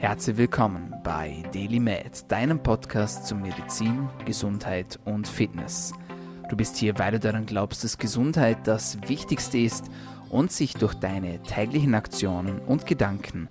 Herzlich willkommen bei DailyMed, deinem Podcast zu Medizin, Gesundheit und Fitness. Du bist hier, weil du daran glaubst, dass Gesundheit das Wichtigste ist und sich durch deine täglichen Aktionen und Gedanken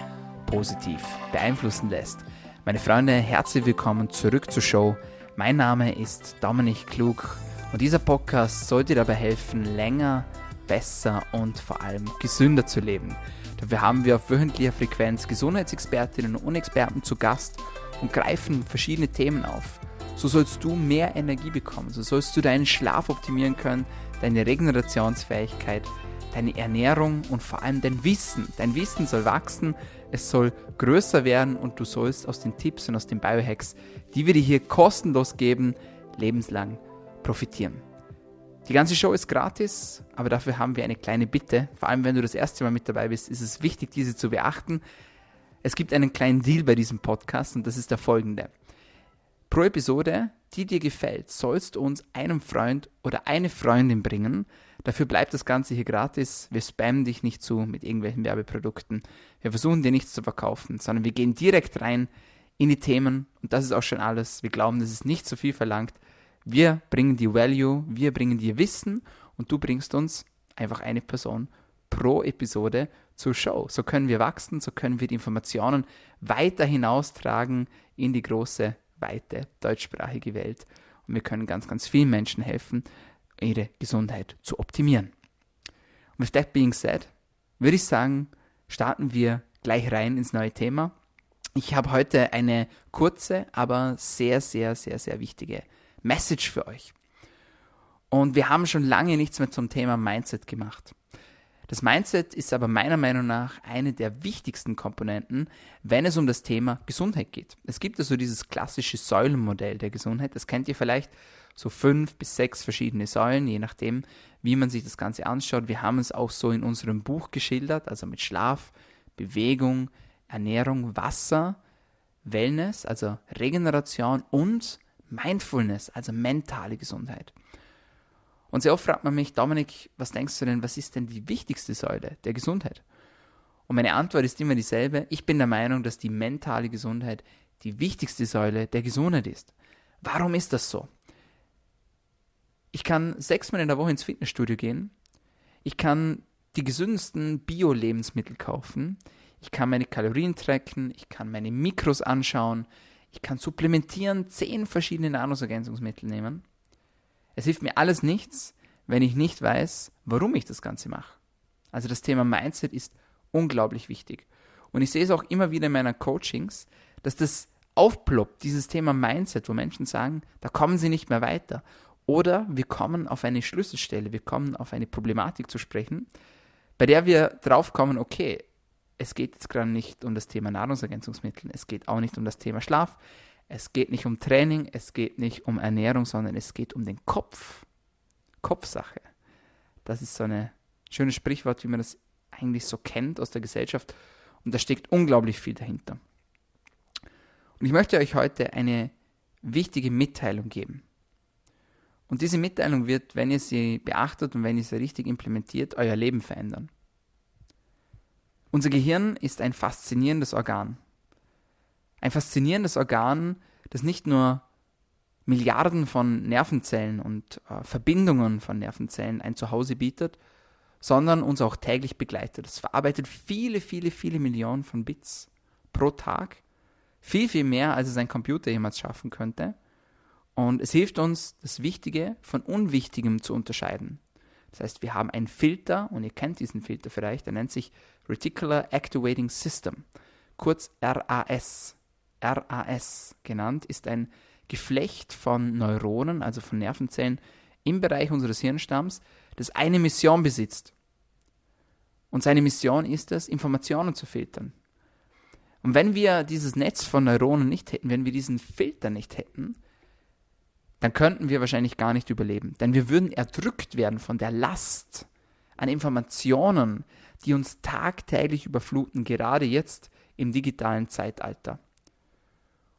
positiv beeinflussen lässt. Meine Freunde, herzlich willkommen zurück zur Show. Mein Name ist Dominik Klug und dieser Podcast sollte dir dabei helfen, länger, besser und vor allem gesünder zu leben. Dafür haben wir auf wöchentlicher Frequenz Gesundheitsexpertinnen und Experten zu Gast und greifen verschiedene Themen auf. So sollst du mehr Energie bekommen, so sollst du deinen Schlaf optimieren können, deine Regenerationsfähigkeit, deine Ernährung und vor allem dein Wissen. Dein Wissen soll wachsen, es soll größer werden und du sollst aus den Tipps und aus den Biohacks, die wir dir hier kostenlos geben, lebenslang profitieren. Die ganze Show ist gratis, aber dafür haben wir eine kleine Bitte. Vor allem, wenn du das erste Mal mit dabei bist, ist es wichtig, diese zu beachten. Es gibt einen kleinen Deal bei diesem Podcast und das ist der folgende. Pro Episode, die dir gefällt, sollst du uns einen Freund oder eine Freundin bringen. Dafür bleibt das Ganze hier gratis. Wir spammen dich nicht zu mit irgendwelchen Werbeprodukten. Wir versuchen dir nichts zu verkaufen, sondern wir gehen direkt rein in die Themen und das ist auch schon alles. Wir glauben, das ist nicht so viel verlangt. Wir bringen dir Value, wir bringen dir Wissen und du bringst uns einfach eine Person pro Episode zur Show. So können wir wachsen, so können wir die Informationen weiter hinaustragen in die große, weite deutschsprachige Welt. Und wir können ganz, ganz vielen Menschen helfen, ihre Gesundheit zu optimieren. Und with that being said, würde ich sagen, starten wir gleich rein ins neue Thema. Ich habe heute eine kurze, aber sehr, sehr, sehr, sehr wichtige Message für euch. Und wir haben schon lange nichts mehr zum Thema Mindset gemacht. Das Mindset ist aber meiner Meinung nach eine der wichtigsten Komponenten, wenn es um das Thema Gesundheit geht. Es gibt also dieses klassische Säulenmodell der Gesundheit. Das kennt ihr vielleicht so fünf bis sechs verschiedene Säulen, je nachdem, wie man sich das Ganze anschaut. Wir haben es auch so in unserem Buch geschildert, also mit Schlaf, Bewegung, Ernährung, Wasser, Wellness, also Regeneration und Mindfulness, also mentale Gesundheit. Und sehr oft fragt man mich, Dominik, was denkst du denn, was ist denn die wichtigste Säule der Gesundheit? Und meine Antwort ist immer dieselbe. Ich bin der Meinung, dass die mentale Gesundheit die wichtigste Säule der Gesundheit ist. Warum ist das so? Ich kann sechsmal in der Woche ins Fitnessstudio gehen. Ich kann die gesündesten Bio-Lebensmittel kaufen. Ich kann meine Kalorien tracken. Ich kann meine Mikros anschauen. Ich kann supplementieren, zehn verschiedene Nahrungsergänzungsmittel nehmen. Es hilft mir alles nichts, wenn ich nicht weiß, warum ich das Ganze mache. Also das Thema Mindset ist unglaublich wichtig. Und ich sehe es auch immer wieder in meinen Coachings, dass das aufploppt, dieses Thema Mindset, wo Menschen sagen, da kommen sie nicht mehr weiter. Oder wir kommen auf eine Schlüsselstelle, wir kommen auf eine Problematik zu sprechen, bei der wir draufkommen, okay, es geht jetzt gerade nicht um das Thema Nahrungsergänzungsmittel, es geht auch nicht um das Thema Schlaf, es geht nicht um Training, es geht nicht um Ernährung, sondern es geht um den Kopf. Kopfsache. Das ist so ein schönes Sprichwort, wie man das eigentlich so kennt aus der Gesellschaft. Und da steckt unglaublich viel dahinter. Und ich möchte euch heute eine wichtige Mitteilung geben. Und diese Mitteilung wird, wenn ihr sie beachtet und wenn ihr sie richtig implementiert, euer Leben verändern. Unser Gehirn ist ein faszinierendes Organ. Ein faszinierendes Organ, das nicht nur Milliarden von Nervenzellen und äh, Verbindungen von Nervenzellen ein Zuhause bietet, sondern uns auch täglich begleitet. Es verarbeitet viele, viele, viele Millionen von Bits pro Tag. Viel, viel mehr, als es ein Computer jemals schaffen könnte. Und es hilft uns, das Wichtige von Unwichtigem zu unterscheiden. Das heißt, wir haben einen Filter, und ihr kennt diesen Filter vielleicht, der nennt sich Reticular Activating System, kurz RAS. RAS genannt, ist ein Geflecht von Neuronen, also von Nervenzellen im Bereich unseres Hirnstamms, das eine Mission besitzt. Und seine Mission ist es, Informationen zu filtern. Und wenn wir dieses Netz von Neuronen nicht hätten, wenn wir diesen Filter nicht hätten, dann könnten wir wahrscheinlich gar nicht überleben. Denn wir würden erdrückt werden von der Last an Informationen, die uns tagtäglich überfluten, gerade jetzt im digitalen Zeitalter.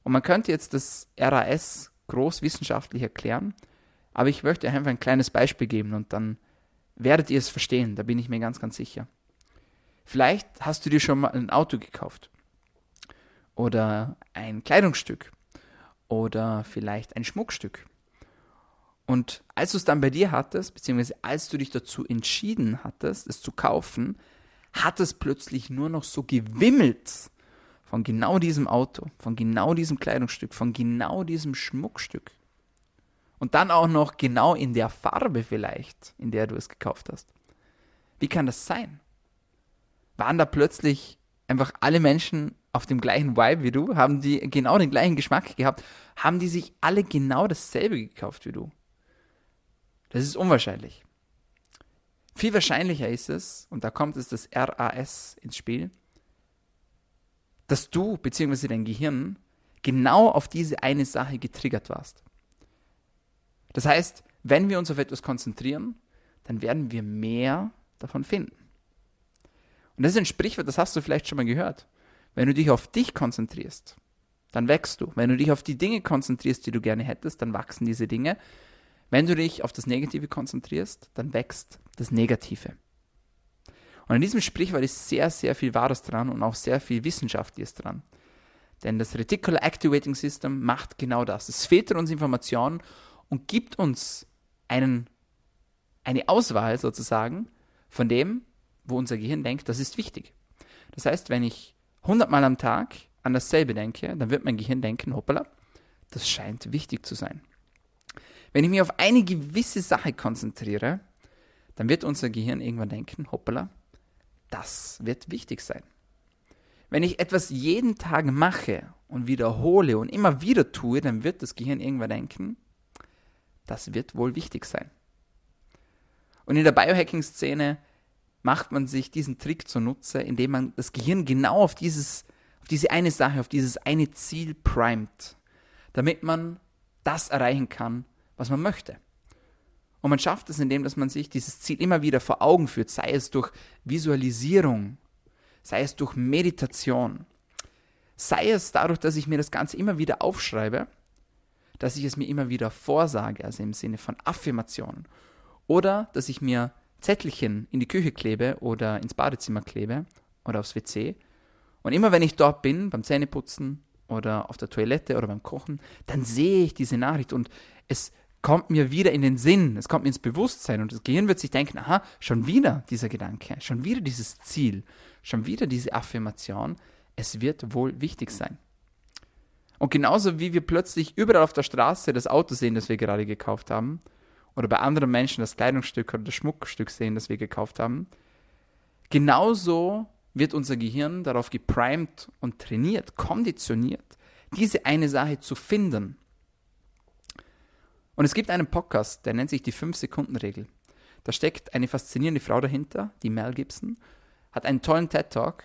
Und man könnte jetzt das RAS großwissenschaftlich erklären, aber ich möchte einfach ein kleines Beispiel geben und dann werdet ihr es verstehen, da bin ich mir ganz, ganz sicher. Vielleicht hast du dir schon mal ein Auto gekauft oder ein Kleidungsstück oder vielleicht ein Schmuckstück. Und als du es dann bei dir hattest, beziehungsweise als du dich dazu entschieden hattest, es zu kaufen, hat es plötzlich nur noch so gewimmelt von genau diesem Auto, von genau diesem Kleidungsstück, von genau diesem Schmuckstück. Und dann auch noch genau in der Farbe vielleicht, in der du es gekauft hast. Wie kann das sein? Waren da plötzlich einfach alle Menschen auf dem gleichen Vibe wie du? Haben die genau den gleichen Geschmack gehabt? Haben die sich alle genau dasselbe gekauft wie du? Das ist unwahrscheinlich. Viel wahrscheinlicher ist es, und da kommt es das RAS ins Spiel, dass du bzw. dein Gehirn genau auf diese eine Sache getriggert warst. Das heißt, wenn wir uns auf etwas konzentrieren, dann werden wir mehr davon finden. Und das ist ein Sprichwort, das hast du vielleicht schon mal gehört. Wenn du dich auf dich konzentrierst, dann wächst du. Wenn du dich auf die Dinge konzentrierst, die du gerne hättest, dann wachsen diese Dinge. Wenn du dich auf das Negative konzentrierst, dann wächst das Negative. Und an diesem Sprichwort ist sehr, sehr viel Wahres dran und auch sehr viel Wissenschaftliches dran. Denn das Reticular Activating System macht genau das. Es filtert uns Informationen und gibt uns einen, eine Auswahl sozusagen von dem, wo unser Gehirn denkt, das ist wichtig. Das heißt, wenn ich 100 Mal am Tag an dasselbe denke, dann wird mein Gehirn denken, hoppala, das scheint wichtig zu sein. Wenn ich mich auf eine gewisse Sache konzentriere, dann wird unser Gehirn irgendwann denken, hoppala, das wird wichtig sein. Wenn ich etwas jeden Tag mache und wiederhole und immer wieder tue, dann wird das Gehirn irgendwann denken, das wird wohl wichtig sein. Und in der Biohacking-Szene macht man sich diesen Trick zunutze, indem man das Gehirn genau auf, dieses, auf diese eine Sache, auf dieses eine Ziel primet, damit man das erreichen kann, was man möchte. Und man schafft es, indem dass man sich dieses Ziel immer wieder vor Augen führt, sei es durch Visualisierung, sei es durch Meditation, sei es dadurch, dass ich mir das Ganze immer wieder aufschreibe, dass ich es mir immer wieder vorsage, also im Sinne von Affirmation, oder dass ich mir Zettelchen in die Küche klebe oder ins Badezimmer klebe oder aufs WC. Und immer wenn ich dort bin, beim Zähneputzen oder auf der Toilette oder beim Kochen, dann sehe ich diese Nachricht und es kommt mir wieder in den Sinn, es kommt mir ins Bewusstsein und das Gehirn wird sich denken, aha, schon wieder dieser Gedanke, schon wieder dieses Ziel, schon wieder diese Affirmation, es wird wohl wichtig sein. Und genauso wie wir plötzlich überall auf der Straße das Auto sehen, das wir gerade gekauft haben, oder bei anderen Menschen das Kleidungsstück oder das Schmuckstück sehen, das wir gekauft haben, genauso wird unser Gehirn darauf geprimed und trainiert, konditioniert, diese eine Sache zu finden und es gibt einen Podcast, der nennt sich die 5-Sekunden-Regel. Da steckt eine faszinierende Frau dahinter, die Mel Gibson, hat einen tollen TED-Talk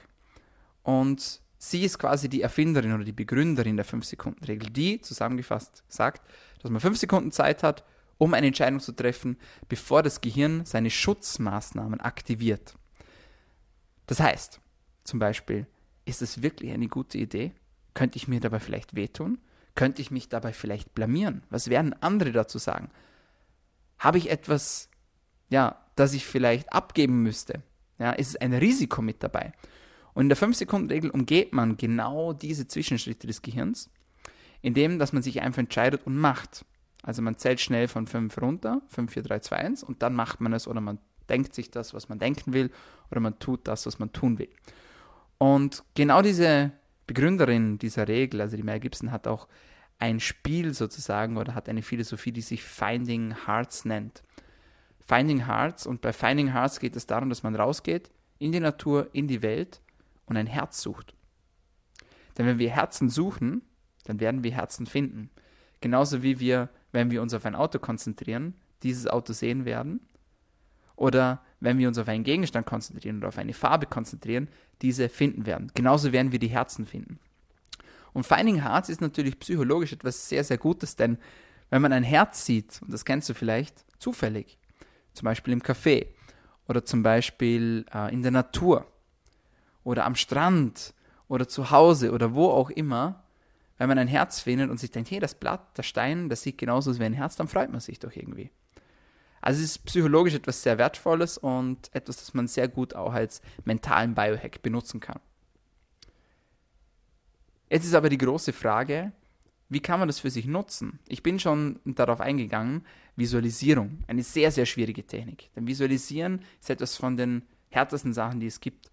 und sie ist quasi die Erfinderin oder die Begründerin der 5-Sekunden-Regel, die zusammengefasst sagt, dass man 5 Sekunden Zeit hat, um eine Entscheidung zu treffen, bevor das Gehirn seine Schutzmaßnahmen aktiviert. Das heißt, zum Beispiel, ist es wirklich eine gute Idee? Könnte ich mir dabei vielleicht wehtun? Könnte ich mich dabei vielleicht blamieren? Was werden andere dazu sagen? Habe ich etwas, ja, das ich vielleicht abgeben müsste? Ja, ist es ein Risiko mit dabei? Und in der 5-Sekunden-Regel umgeht man genau diese Zwischenschritte des Gehirns, indem dass man sich einfach entscheidet und macht. Also man zählt schnell von 5 runter, 5, 4, 3, 2, 1 und dann macht man es oder man denkt sich das, was man denken will oder man tut das, was man tun will. Und genau diese Begründerin dieser Regel, also die Mel Gibson, hat auch ein Spiel sozusagen oder hat eine Philosophie, die sich Finding Hearts nennt. Finding Hearts und bei Finding Hearts geht es darum, dass man rausgeht in die Natur, in die Welt und ein Herz sucht. Denn wenn wir Herzen suchen, dann werden wir Herzen finden. Genauso wie wir, wenn wir uns auf ein Auto konzentrieren, dieses Auto sehen werden. Oder wenn wir uns auf einen Gegenstand konzentrieren oder auf eine Farbe konzentrieren, diese finden werden. Genauso werden wir die Herzen finden. Und Finding Hearts ist natürlich psychologisch etwas sehr, sehr Gutes, denn wenn man ein Herz sieht, und das kennst du vielleicht, zufällig, zum Beispiel im Café oder zum Beispiel äh, in der Natur oder am Strand oder zu Hause oder wo auch immer, wenn man ein Herz findet und sich denkt, hey, das Blatt, der Stein, das sieht genauso aus wie ein Herz, dann freut man sich doch irgendwie. Also es ist psychologisch etwas sehr Wertvolles und etwas, das man sehr gut auch als mentalen Biohack benutzen kann. Jetzt ist aber die große Frage, wie kann man das für sich nutzen? Ich bin schon darauf eingegangen, Visualisierung, eine sehr, sehr schwierige Technik. Denn Visualisieren ist etwas von den härtesten Sachen, die es gibt,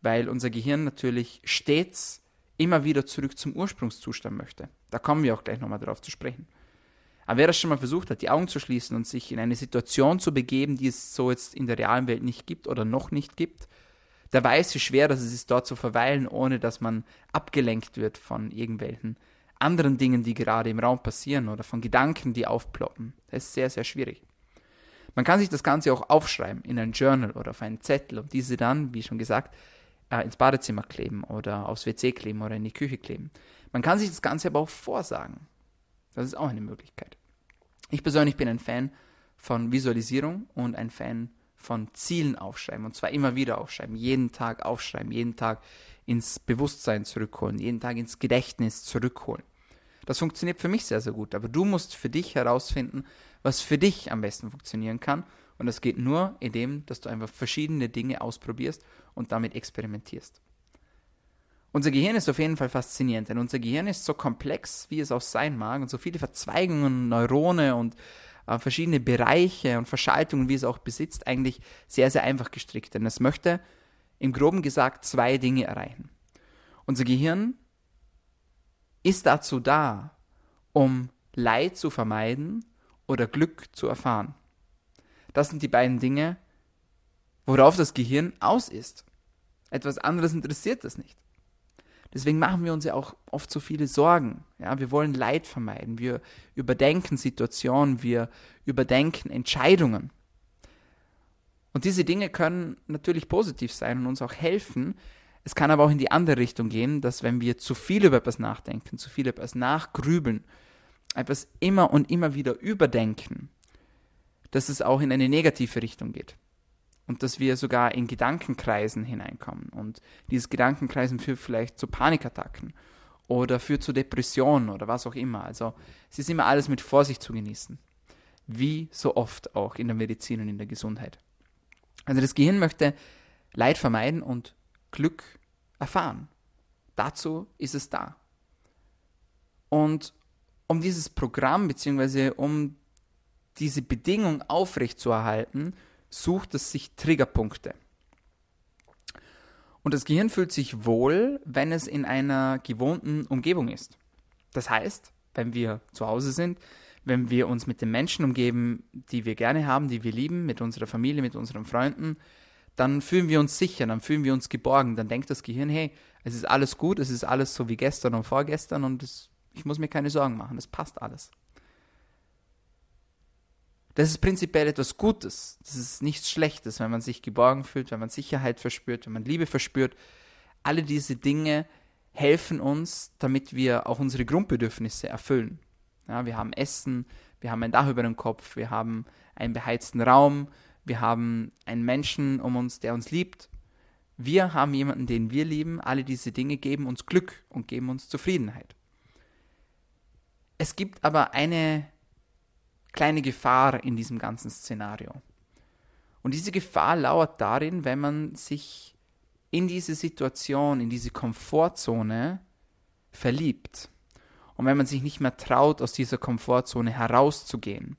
weil unser Gehirn natürlich stets immer wieder zurück zum Ursprungszustand möchte. Da kommen wir auch gleich nochmal darauf zu sprechen. Aber wer das schon mal versucht hat, die Augen zu schließen und sich in eine Situation zu begeben, die es so jetzt in der realen Welt nicht gibt oder noch nicht gibt, der weiß, wie schwer das ist, dort zu verweilen, ohne dass man abgelenkt wird von irgendwelchen anderen Dingen, die gerade im Raum passieren oder von Gedanken, die aufploppen. Das ist sehr, sehr schwierig. Man kann sich das Ganze auch aufschreiben in ein Journal oder auf einen Zettel und diese dann, wie schon gesagt, äh, ins Badezimmer kleben oder aufs WC kleben oder in die Küche kleben. Man kann sich das Ganze aber auch vorsagen. Das ist auch eine Möglichkeit. Ich persönlich bin ein Fan von Visualisierung und ein Fan von Zielen aufschreiben. Und zwar immer wieder aufschreiben. Jeden Tag aufschreiben. Jeden Tag ins Bewusstsein zurückholen. Jeden Tag ins Gedächtnis zurückholen. Das funktioniert für mich sehr, sehr gut. Aber du musst für dich herausfinden, was für dich am besten funktionieren kann. Und das geht nur, indem, dass du einfach verschiedene Dinge ausprobierst und damit experimentierst. Unser Gehirn ist auf jeden Fall faszinierend, denn unser Gehirn ist so komplex, wie es auch sein mag, und so viele Verzweigungen, Neurone und äh, verschiedene Bereiche und Verschaltungen, wie es auch besitzt, eigentlich sehr, sehr einfach gestrickt. Denn es möchte im groben gesagt zwei Dinge erreichen. Unser Gehirn ist dazu da, um Leid zu vermeiden oder Glück zu erfahren. Das sind die beiden Dinge, worauf das Gehirn aus ist. Etwas anderes interessiert das nicht. Deswegen machen wir uns ja auch oft so viele Sorgen. Ja, wir wollen Leid vermeiden. Wir überdenken Situationen, wir überdenken Entscheidungen. Und diese Dinge können natürlich positiv sein und uns auch helfen. Es kann aber auch in die andere Richtung gehen, dass wenn wir zu viel über etwas nachdenken, zu viel über etwas nachgrübeln, etwas immer und immer wieder überdenken, dass es auch in eine negative Richtung geht und dass wir sogar in Gedankenkreisen hineinkommen. Und dieses Gedankenkreisen führt vielleicht zu Panikattacken oder führt zu Depressionen oder was auch immer. Also es ist immer alles mit Vorsicht zu genießen. Wie so oft auch in der Medizin und in der Gesundheit. Also das Gehirn möchte Leid vermeiden und Glück erfahren. Dazu ist es da. Und um dieses Programm bzw. um diese Bedingung aufrechtzuerhalten, sucht es sich Triggerpunkte. Und das Gehirn fühlt sich wohl, wenn es in einer gewohnten Umgebung ist. Das heißt, wenn wir zu Hause sind, wenn wir uns mit den Menschen umgeben, die wir gerne haben, die wir lieben, mit unserer Familie, mit unseren Freunden, dann fühlen wir uns sicher, dann fühlen wir uns geborgen, dann denkt das Gehirn, hey, es ist alles gut, es ist alles so wie gestern und vorgestern und es, ich muss mir keine Sorgen machen, es passt alles. Das ist prinzipiell etwas Gutes. Das ist nichts Schlechtes, wenn man sich geborgen fühlt, wenn man Sicherheit verspürt, wenn man Liebe verspürt. Alle diese Dinge helfen uns, damit wir auch unsere Grundbedürfnisse erfüllen. Ja, wir haben Essen, wir haben ein Dach über dem Kopf, wir haben einen beheizten Raum, wir haben einen Menschen um uns, der uns liebt. Wir haben jemanden, den wir lieben. Alle diese Dinge geben uns Glück und geben uns Zufriedenheit. Es gibt aber eine kleine Gefahr in diesem ganzen Szenario. Und diese Gefahr lauert darin, wenn man sich in diese Situation, in diese Komfortzone verliebt. Und wenn man sich nicht mehr traut, aus dieser Komfortzone herauszugehen.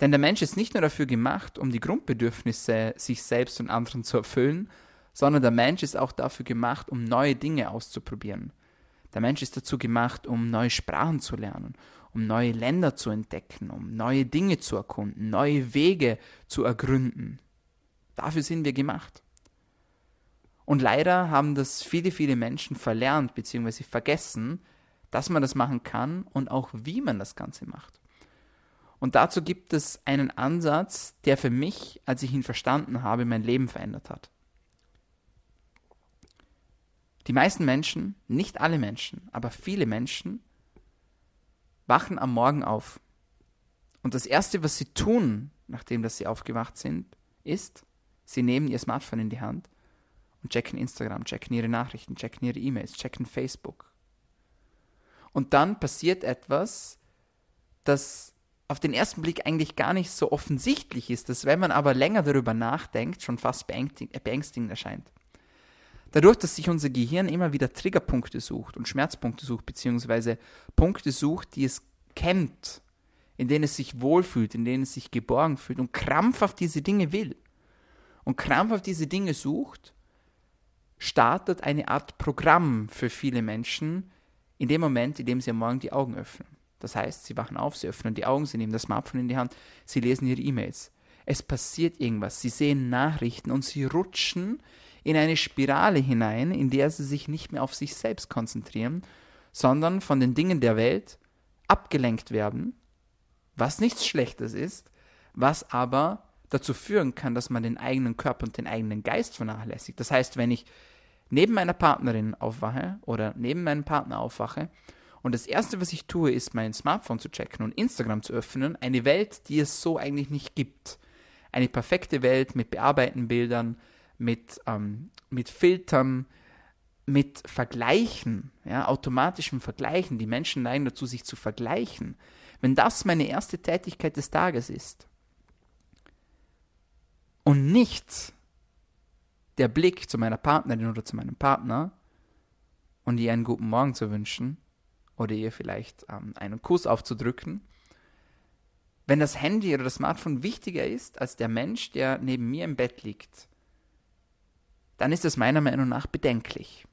Denn der Mensch ist nicht nur dafür gemacht, um die Grundbedürfnisse sich selbst und anderen zu erfüllen, sondern der Mensch ist auch dafür gemacht, um neue Dinge auszuprobieren. Der Mensch ist dazu gemacht, um neue Sprachen zu lernen, um neue Länder zu entdecken, um neue Dinge zu erkunden, neue Wege zu ergründen. Dafür sind wir gemacht. Und leider haben das viele, viele Menschen verlernt bzw. vergessen, dass man das machen kann und auch wie man das Ganze macht. Und dazu gibt es einen Ansatz, der für mich, als ich ihn verstanden habe, mein Leben verändert hat. Die meisten Menschen, nicht alle Menschen, aber viele Menschen wachen am Morgen auf. Und das Erste, was sie tun, nachdem dass sie aufgewacht sind, ist, sie nehmen ihr Smartphone in die Hand und checken Instagram, checken ihre Nachrichten, checken ihre E-Mails, checken Facebook. Und dann passiert etwas, das auf den ersten Blick eigentlich gar nicht so offensichtlich ist, dass wenn man aber länger darüber nachdenkt, schon fast beängstigend erscheint. Dadurch, dass sich unser Gehirn immer wieder Triggerpunkte sucht und Schmerzpunkte sucht, beziehungsweise Punkte sucht, die es kennt, in denen es sich wohlfühlt, in denen es sich geborgen fühlt und krampfhaft diese Dinge will und krampfhaft diese Dinge sucht, startet eine Art Programm für viele Menschen in dem Moment, in dem sie am Morgen die Augen öffnen. Das heißt, sie wachen auf, sie öffnen die Augen, sie nehmen das Smartphone in die Hand, sie lesen ihre E-Mails. Es passiert irgendwas, sie sehen Nachrichten und sie rutschen in eine Spirale hinein, in der sie sich nicht mehr auf sich selbst konzentrieren, sondern von den Dingen der Welt abgelenkt werden, was nichts Schlechtes ist, was aber dazu führen kann, dass man den eigenen Körper und den eigenen Geist vernachlässigt. Das heißt, wenn ich neben meiner Partnerin aufwache oder neben meinem Partner aufwache und das Erste, was ich tue, ist mein Smartphone zu checken und Instagram zu öffnen, eine Welt, die es so eigentlich nicht gibt. Eine perfekte Welt mit bearbeiteten Bildern, mit, ähm, mit Filtern, mit Vergleichen, ja, automatischen Vergleichen. Die Menschen neigen dazu, sich zu vergleichen. Wenn das meine erste Tätigkeit des Tages ist und nicht der Blick zu meiner Partnerin oder zu meinem Partner und ihr einen guten Morgen zu wünschen oder ihr vielleicht ähm, einen Kuss aufzudrücken, wenn das Handy oder das Smartphone wichtiger ist als der Mensch, der neben mir im Bett liegt, dann ist das meiner Meinung nach bedenklich.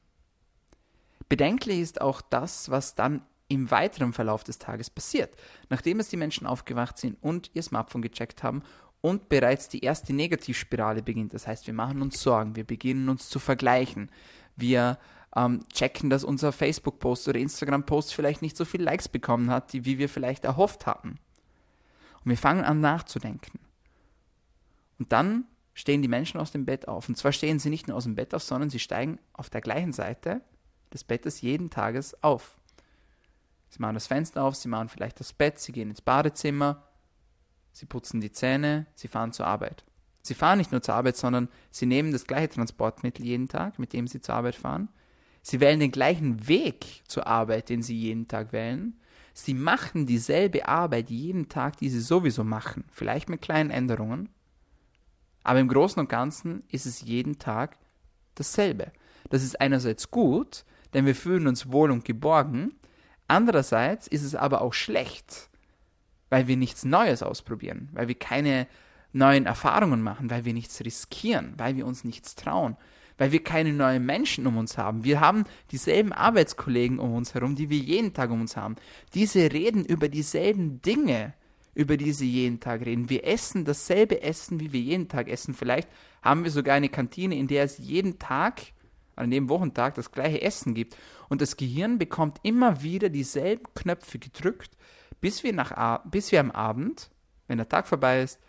Bedenklich ist auch das, was dann im weiteren Verlauf des Tages passiert, nachdem es die Menschen aufgewacht sind und ihr Smartphone gecheckt haben und bereits die erste Negativspirale beginnt. Das heißt, wir machen uns Sorgen, wir beginnen uns zu vergleichen, wir ähm, checken, dass unser Facebook-Post oder Instagram-Post vielleicht nicht so viele Likes bekommen hat, die, wie wir vielleicht erhofft hatten. Und wir fangen an nachzudenken. Und dann stehen die Menschen aus dem Bett auf. Und zwar stehen sie nicht nur aus dem Bett auf, sondern sie steigen auf der gleichen Seite des Bettes jeden Tages auf. Sie machen das Fenster auf, sie machen vielleicht das Bett, sie gehen ins Badezimmer, sie putzen die Zähne, sie fahren zur Arbeit. Sie fahren nicht nur zur Arbeit, sondern sie nehmen das gleiche Transportmittel jeden Tag, mit dem sie zur Arbeit fahren. Sie wählen den gleichen Weg zur Arbeit, den sie jeden Tag wählen. Sie machen dieselbe Arbeit jeden Tag, die sie sowieso machen, vielleicht mit kleinen Änderungen. Aber im Großen und Ganzen ist es jeden Tag dasselbe. Das ist einerseits gut, denn wir fühlen uns wohl und geborgen. Andererseits ist es aber auch schlecht, weil wir nichts Neues ausprobieren, weil wir keine neuen Erfahrungen machen, weil wir nichts riskieren, weil wir uns nichts trauen, weil wir keine neuen Menschen um uns haben. Wir haben dieselben Arbeitskollegen um uns herum, die wir jeden Tag um uns haben. Diese reden über dieselben Dinge über die sie jeden Tag reden. Wir essen dasselbe Essen, wie wir jeden Tag essen. Vielleicht haben wir sogar eine Kantine, in der es jeden Tag, an jedem Wochentag, das gleiche Essen gibt. Und das Gehirn bekommt immer wieder dieselben Knöpfe gedrückt, bis wir, nach, bis wir am Abend, wenn der Tag vorbei ist,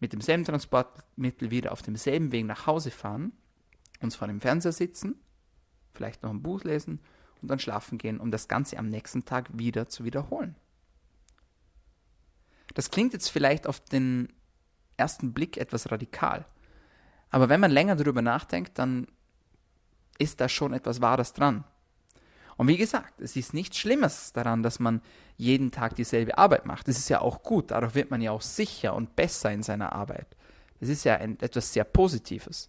mit demselben Transportmittel wieder auf demselben Weg nach Hause fahren, uns vor dem Fernseher sitzen, vielleicht noch ein Buch lesen und dann schlafen gehen, um das Ganze am nächsten Tag wieder zu wiederholen. Das klingt jetzt vielleicht auf den ersten Blick etwas radikal. Aber wenn man länger darüber nachdenkt, dann ist da schon etwas Wahres dran. Und wie gesagt, es ist nichts Schlimmes daran, dass man jeden Tag dieselbe Arbeit macht. Das ist ja auch gut, dadurch wird man ja auch sicher und besser in seiner Arbeit. Das ist ja ein, etwas sehr Positives.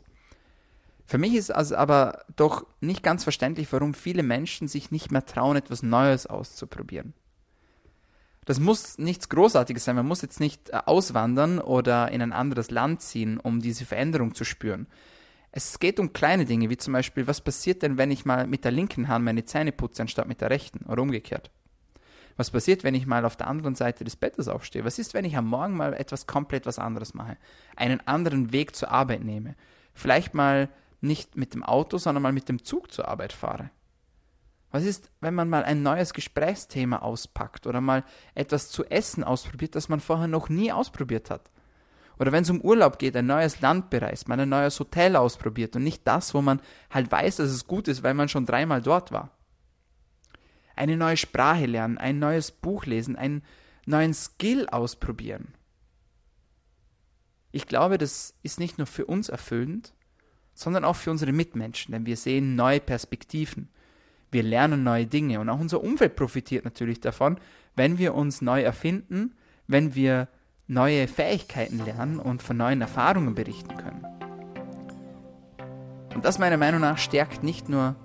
Für mich ist also aber doch nicht ganz verständlich, warum viele Menschen sich nicht mehr trauen, etwas Neues auszuprobieren. Das muss nichts Großartiges sein. Man muss jetzt nicht äh, auswandern oder in ein anderes Land ziehen, um diese Veränderung zu spüren. Es geht um kleine Dinge, wie zum Beispiel, was passiert denn, wenn ich mal mit der linken Hand meine Zähne putze, anstatt mit der rechten oder umgekehrt? Was passiert, wenn ich mal auf der anderen Seite des Bettes aufstehe? Was ist, wenn ich am Morgen mal etwas komplett was anderes mache? Einen anderen Weg zur Arbeit nehme? Vielleicht mal nicht mit dem Auto, sondern mal mit dem Zug zur Arbeit fahre? Was ist, wenn man mal ein neues Gesprächsthema auspackt oder mal etwas zu essen ausprobiert, das man vorher noch nie ausprobiert hat? Oder wenn es um Urlaub geht, ein neues Land bereist, mal ein neues Hotel ausprobiert und nicht das, wo man halt weiß, dass es gut ist, weil man schon dreimal dort war. Eine neue Sprache lernen, ein neues Buch lesen, einen neuen Skill ausprobieren. Ich glaube, das ist nicht nur für uns erfüllend, sondern auch für unsere Mitmenschen, denn wir sehen neue Perspektiven wir lernen neue Dinge und auch unser Umfeld profitiert natürlich davon, wenn wir uns neu erfinden, wenn wir neue Fähigkeiten lernen und von neuen Erfahrungen berichten können. Und das meiner Meinung nach stärkt nicht nur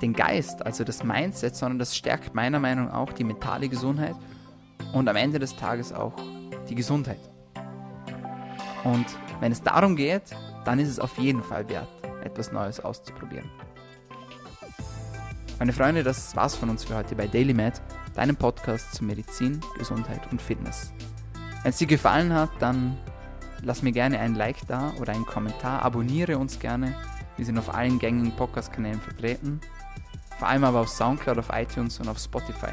den Geist, also das Mindset, sondern das stärkt meiner Meinung nach auch die mentale Gesundheit und am Ende des Tages auch die Gesundheit. Und wenn es darum geht, dann ist es auf jeden Fall wert, etwas Neues auszuprobieren. Meine Freunde, das war's von uns für heute bei DailyMed, deinem Podcast zu Medizin, Gesundheit und Fitness. Wenn es dir gefallen hat, dann lass mir gerne ein Like da oder einen Kommentar, abonniere uns gerne. Wir sind auf allen gängigen Podcast-Kanälen vertreten, vor allem aber auf Soundcloud, auf iTunes und auf Spotify.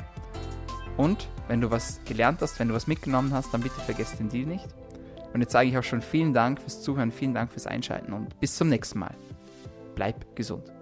Und wenn du was gelernt hast, wenn du was mitgenommen hast, dann bitte vergiss den Deal nicht. Und jetzt sage ich auch schon vielen Dank fürs Zuhören, vielen Dank fürs Einschalten und bis zum nächsten Mal. Bleib gesund.